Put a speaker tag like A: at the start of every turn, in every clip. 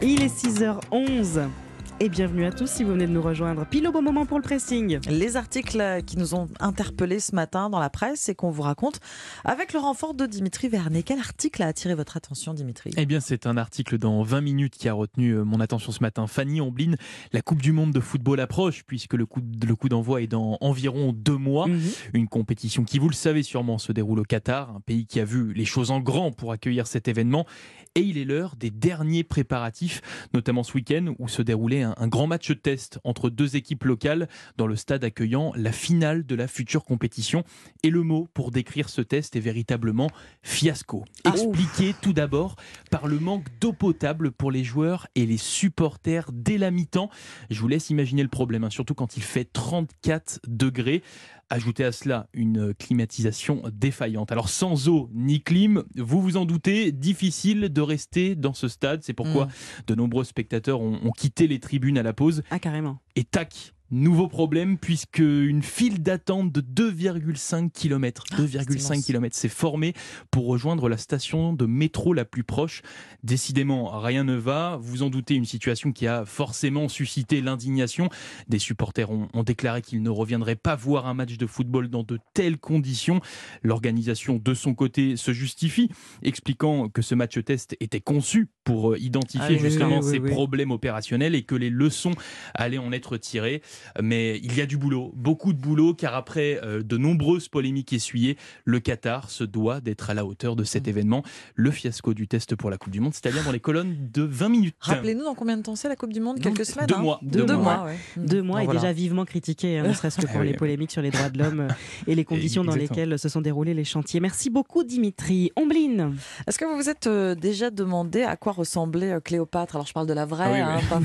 A: Il est 6h11 et bienvenue à tous si vous venez de nous rejoindre. Pile au bon moment pour le pressing.
B: Les articles qui nous ont interpellés ce matin dans la presse et qu'on vous raconte avec le renfort de Dimitri Vernet. Quel article a attiré votre attention, Dimitri?
C: Eh bien, c'est un article dans 20 minutes qui a retenu euh, mon attention ce matin. Fanny Omblin, la Coupe du Monde de football approche puisque le coup, le coup d'envoi est dans environ deux mois.
A: Mhm.
C: Une compétition qui, vous le savez sûrement, se déroule au Qatar, un pays qui a vu les choses en grand pour accueillir cet événement. Et il est l'heure des derniers préparatifs, notamment ce week-end où se déroulait un, un grand match test entre deux équipes locales dans le stade accueillant la finale de la future compétition. Et le mot pour décrire ce test est véritablement fiasco.
B: Ah,
C: Expliqué tout d'abord par le manque d'eau potable pour les joueurs et les supporters dès la mi-temps. Je vous laisse imaginer le problème, hein, surtout quand il fait 34 degrés. Ajoutez à cela une climatisation défaillante. Alors sans eau ni clim, vous vous en doutez, difficile de rester dans ce stade. C'est pourquoi
B: Mm.
C: de nombreux spectateurs ont, ont quitté les tribunes à la pause.
A: Ah, carrément.
C: Et tac, nouveau problème puisque une file d'attente de 2,5 km,
B: c'est
C: 2,5
B: immense.
C: km s'est formée pour rejoindre la station de métro la plus proche. Décidément, rien ne va. Vous en doutez, une situation qui a forcément suscité l'indignation. Des supporters ont, ont déclaré qu'ils ne reviendraient pas voir un match de football dans de telles conditions. L'organisation, de son côté, se justifie, expliquant que ce match test était conçu pour euh, identifier
B: Ah oui,
C: justement
A: oui, oui,
C: ces problèmes opérationnels et que les leçons allaient en être tirées. Mais il y a du boulot, beaucoup de boulot, car après euh, de nombreuses polémiques essuyées, le Qatar se doit d'être à la hauteur de cet
B: Mm.
C: événement. Le fiasco du test pour la Coupe du Monde, c'est-à-dire dans les colonnes de 20 minutes.
B: Rappelez-nous dans combien de temps c'est la Coupe du Monde? Quelques semaines
C: Deux
B: hein?
C: mois.
A: Deux
B: Deux,
A: mois.
B: mois, ouais.
A: Deux mois
B: Bon,
A: et
B: voilà.
A: déjà vivement critiqué, hein, ne serait-ce que pour
C: Ah oui.
A: les polémiques sur les droits de l'homme euh, et les conditions dans lesquelles se sont déroulés les chantiers. Merci beaucoup, Dimitri. Omblin.
B: Est-ce que vous vous êtes euh, déjà demandé à quoi ressemblait Cléopâtre? Alors je parle de la vraie,
C: Ah oui,
B: hein,
C: oui.
B: pas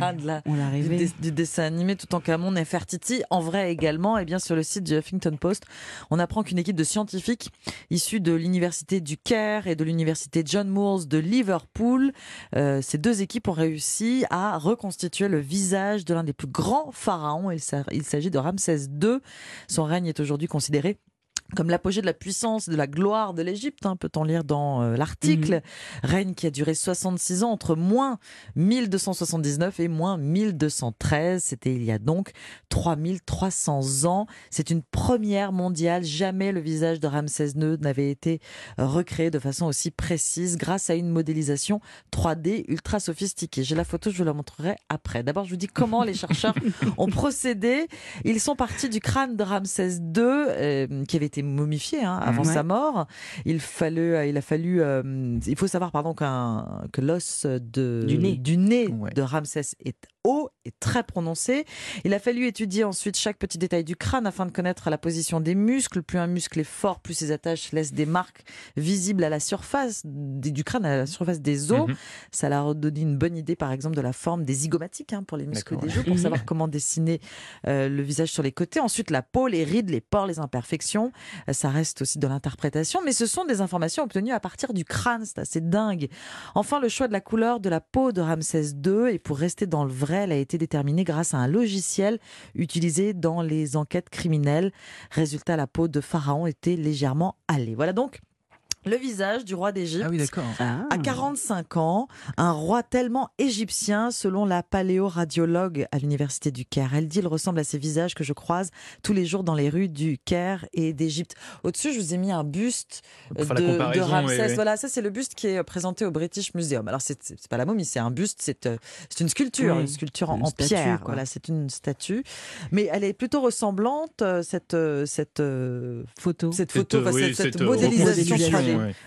A: Ah oui.
B: de la,
A: On l'a
B: du,
A: rêvé.
B: du dessin animé tout en Camon Nefertiti, en vrai également, et bien sur le site du Huffington Post, on apprend qu'une équipe de scientifiques issus de l'université du Caire et de l'université John Moores de Liverpool, euh, ces deux équipes ont réussi à reconstituer le visage de l'un des plus grands pharaons. Il s'a- il s'agit de Ramsès II. Son règne est aujourd'hui considéré comme l'apogée de la puissance, de la gloire de l'Égypte, hein, peut-on lire dans euh, l'article. Règne qui a duré 66 ans, entre moins 1279 et moins 1213. C'était il y a donc 3300 ans. C'est une première mondiale. Jamais le visage de Ramsès II n'avait été recréé de façon aussi précise grâce à une modélisation 3D ultra sophistiquée. J'ai la photo, je vous la montrerai après. D'abord, je vous dis comment les chercheurs ont procédé. Ils sont partis du crâne de Ramsès II, euh, qui avait été momifié hein, avant
A: Ouais.
B: sa mort. Il, fallu, euh, il a fallu, euh, il faut savoir pardon qu'un que l'os de
A: Du nez.
B: nez
C: Ouais.
B: de Ramsès est haut et très prononcé. Il a fallu étudier ensuite chaque petit détail du crâne afin de connaître la position des muscles. Plus un muscle est fort, plus ses attaches laissent des marques visibles à la surface du crâne, à la surface des os.
C: Mhm.
B: Ça leur a donné une bonne idée, par exemple, de la forme des zygomatiques hein, pour les muscles des joues, pour savoir comment dessiner euh, le visage sur les côtés. Ensuite, la peau, les rides, les pores, les imperfections. Euh, ça reste aussi de l'interprétation, mais ce sont des informations obtenues à partir du crâne. C'est assez dingue. Enfin, le choix de la couleur de la peau de Ramsès II, et pour rester dans le vrai, elle a été déterminée grâce à un logiciel utilisé dans les enquêtes criminelles. Résultat, la peau de Pharaon était légèrement hâlée. Voilà donc le visage du roi d'Égypte.
C: Ah oui, d'accord.
B: À 45 ans, un roi tellement égyptien, selon la paléoradiologue à l'université du Caire. Elle dit il ressemble à ces visages que je croise tous les jours dans les rues du Caire et d'Égypte. Au-dessus, je vous ai mis un buste
C: euh,
B: de, Ramsès. Voilà, ça c'est le buste qui est présenté au British Museum. Alors c'est pas la momie, c'est un buste, c'est euh, une sculpture, une sculpture en, pierre. Voilà, c'est une statue, mais elle est plutôt ressemblante euh, cette cette
A: photo,
B: cette photo, cette, modélisation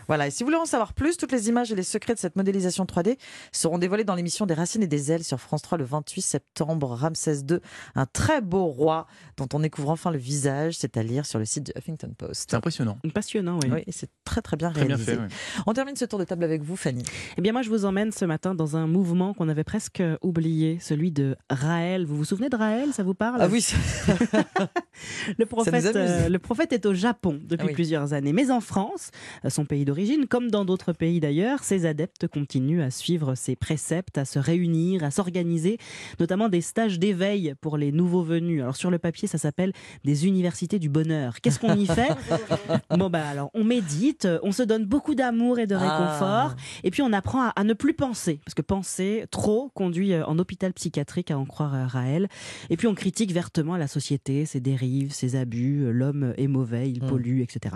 B: voilà. Et si vous voulez en savoir plus, toutes les images et les secrets de cette modélisation 3D seront dévoilés dans l'émission Des Racines et des Ailes sur France 3 le 28 septembre. Ramsès II, un très beau roi dont on découvre enfin le visage. C'est à lire sur le site du Huffington Post.
C: C'est impressionnant.
A: Passionnant, oui.
B: oui c'est très, très bien réalisé. On termine ce tour de table avec vous, Fanny.
A: Eh bien, moi, je vous emmène ce matin dans un mouvement qu'on avait presque oublié, celui de Raël. Vous vous souvenez de Raël? Ça vous parle?
B: Ah oui.
A: Le, prophète, euh, le prophète est au Japon depuis
B: ah
A: plusieurs années, mais en France, euh, son pays d'origine, comme dans d'autres pays d'ailleurs, ses adeptes continuent à suivre ses préceptes, à se réunir, à s'organiser, notamment des stages d'éveil pour les nouveaux venus. Alors sur le papier, ça s'appelle des universités du bonheur. Qu'est-ce qu'on y fait Bon bah alors on médite, on se donne beaucoup d'amour et de réconfort, et puis on apprend à, à, ne plus penser, parce que penser trop conduit en hôpital psychiatrique, à en croire Raël. Et puis on critique vertement la société, ses dérives, ses abus, l'homme est mauvais, il pollue, etc.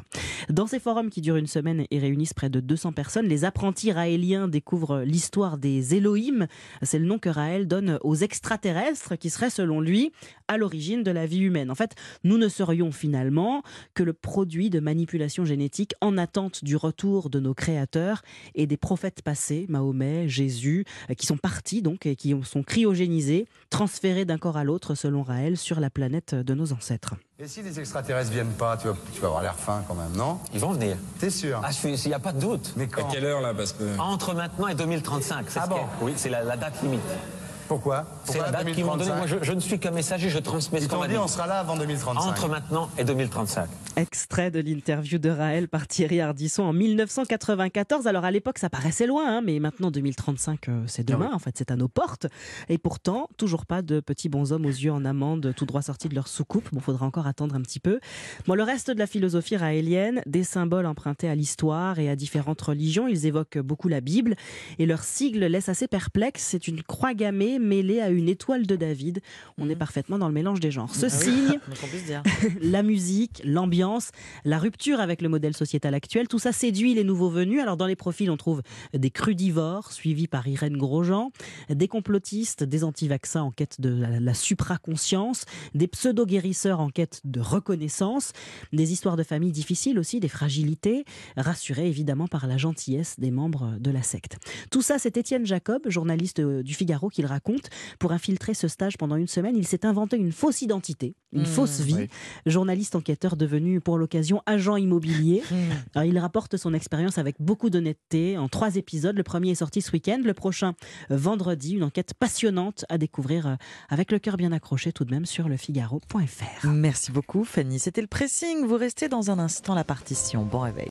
A: Dans ces forums qui durent une semaine et réunissent près de 200 personnes, les apprentis raéliens découvrent l'histoire des Elohim. C'est le nom que Raël donne aux extraterrestres qui seraient, selon lui, à l'origine de la vie humaine. En fait, nous ne serions finalement que le produit de manipulation génétique en attente du retour de nos créateurs et des prophètes passés, Mahomet, Jésus, qui sont partis donc et qui sont cryogénisés, transférés d'un corps à l'autre, selon Raël, sur la planète de nos ancêtres.
D: Et si les extraterrestres viennent pas, tu vas, tu vas avoir l'air fin quand même, non?
E: Ils vont venir.
D: T'es sûr?
E: Ah, il n'y a pas de doute.
D: Mais quand?
F: À quelle heure là? Parce que.
E: Entre maintenant et 2035. c'est
D: Ah
E: ce
D: bon?
E: qu'est- Oui, c'est la, la date limite.
D: Pourquoi
E: C'est
D: Pourquoi
E: la date qu'ils m'ont donnée.
D: 2035?
E: Moi, je, je ne suis qu'un messager, je transmets ce
D: Ils
E: qu'on
D: t'ont
E: m'a
D: dit on sera là avant 2035.
E: Entre maintenant et 2035.
A: Extrait de l'interview de Raël par Thierry Ardisson en 1994. Alors à l'époque, ça paraissait loin, hein, mais maintenant 2035, euh, c'est demain. En fait, c'est à nos portes. Et pourtant, toujours pas de petits bonshommes aux yeux en amande, tout droit sortis de leur soucoupe. Bon, faudra encore attendre un petit peu. Bon, le reste de la philosophie raélienne, des symboles empruntés à l'histoire et à différentes religions. Ils évoquent beaucoup la Bible et leur sigle laisse assez perplexe. C'est une croix gammée mêlée à une étoile de David. On est parfaitement dans le mélange des genres. Ce signe,
B: puisse dire.
A: la musique, l'ambiance, la rupture avec le modèle sociétal actuel, tout ça séduit les nouveaux venus. Alors dans les profils, on trouve des crudivores, suivis par Irène Grosjean, des complotistes, des anti-vaccins en quête de la, la supraconscience, des pseudo-guérisseurs en quête de reconnaissance, des histoires de famille difficiles aussi, des fragilités, rassurés évidemment par la gentillesse des membres de la secte. Tout ça, c'est Étienne Jacob, journaliste euh, du Figaro, qui le raconte. Pour infiltrer ce stage pendant une semaine, il s'est inventé une fausse identité, une
B: Mmh,
A: fausse vie.
C: oui.
A: Journaliste enquêteur devenu pour l'occasion agent immobilier. Alors, il rapporte son expérience avec beaucoup d'honnêteté en trois épisodes. Le premier est sorti ce week-end, le prochain euh, vendredi. Une enquête passionnante à découvrir euh, avec le cœur bien accroché tout de même sur lefigaro.fr.
B: Merci beaucoup Fanny. C'était le pressing. Vous restez dans un instant la partition. Bon réveil.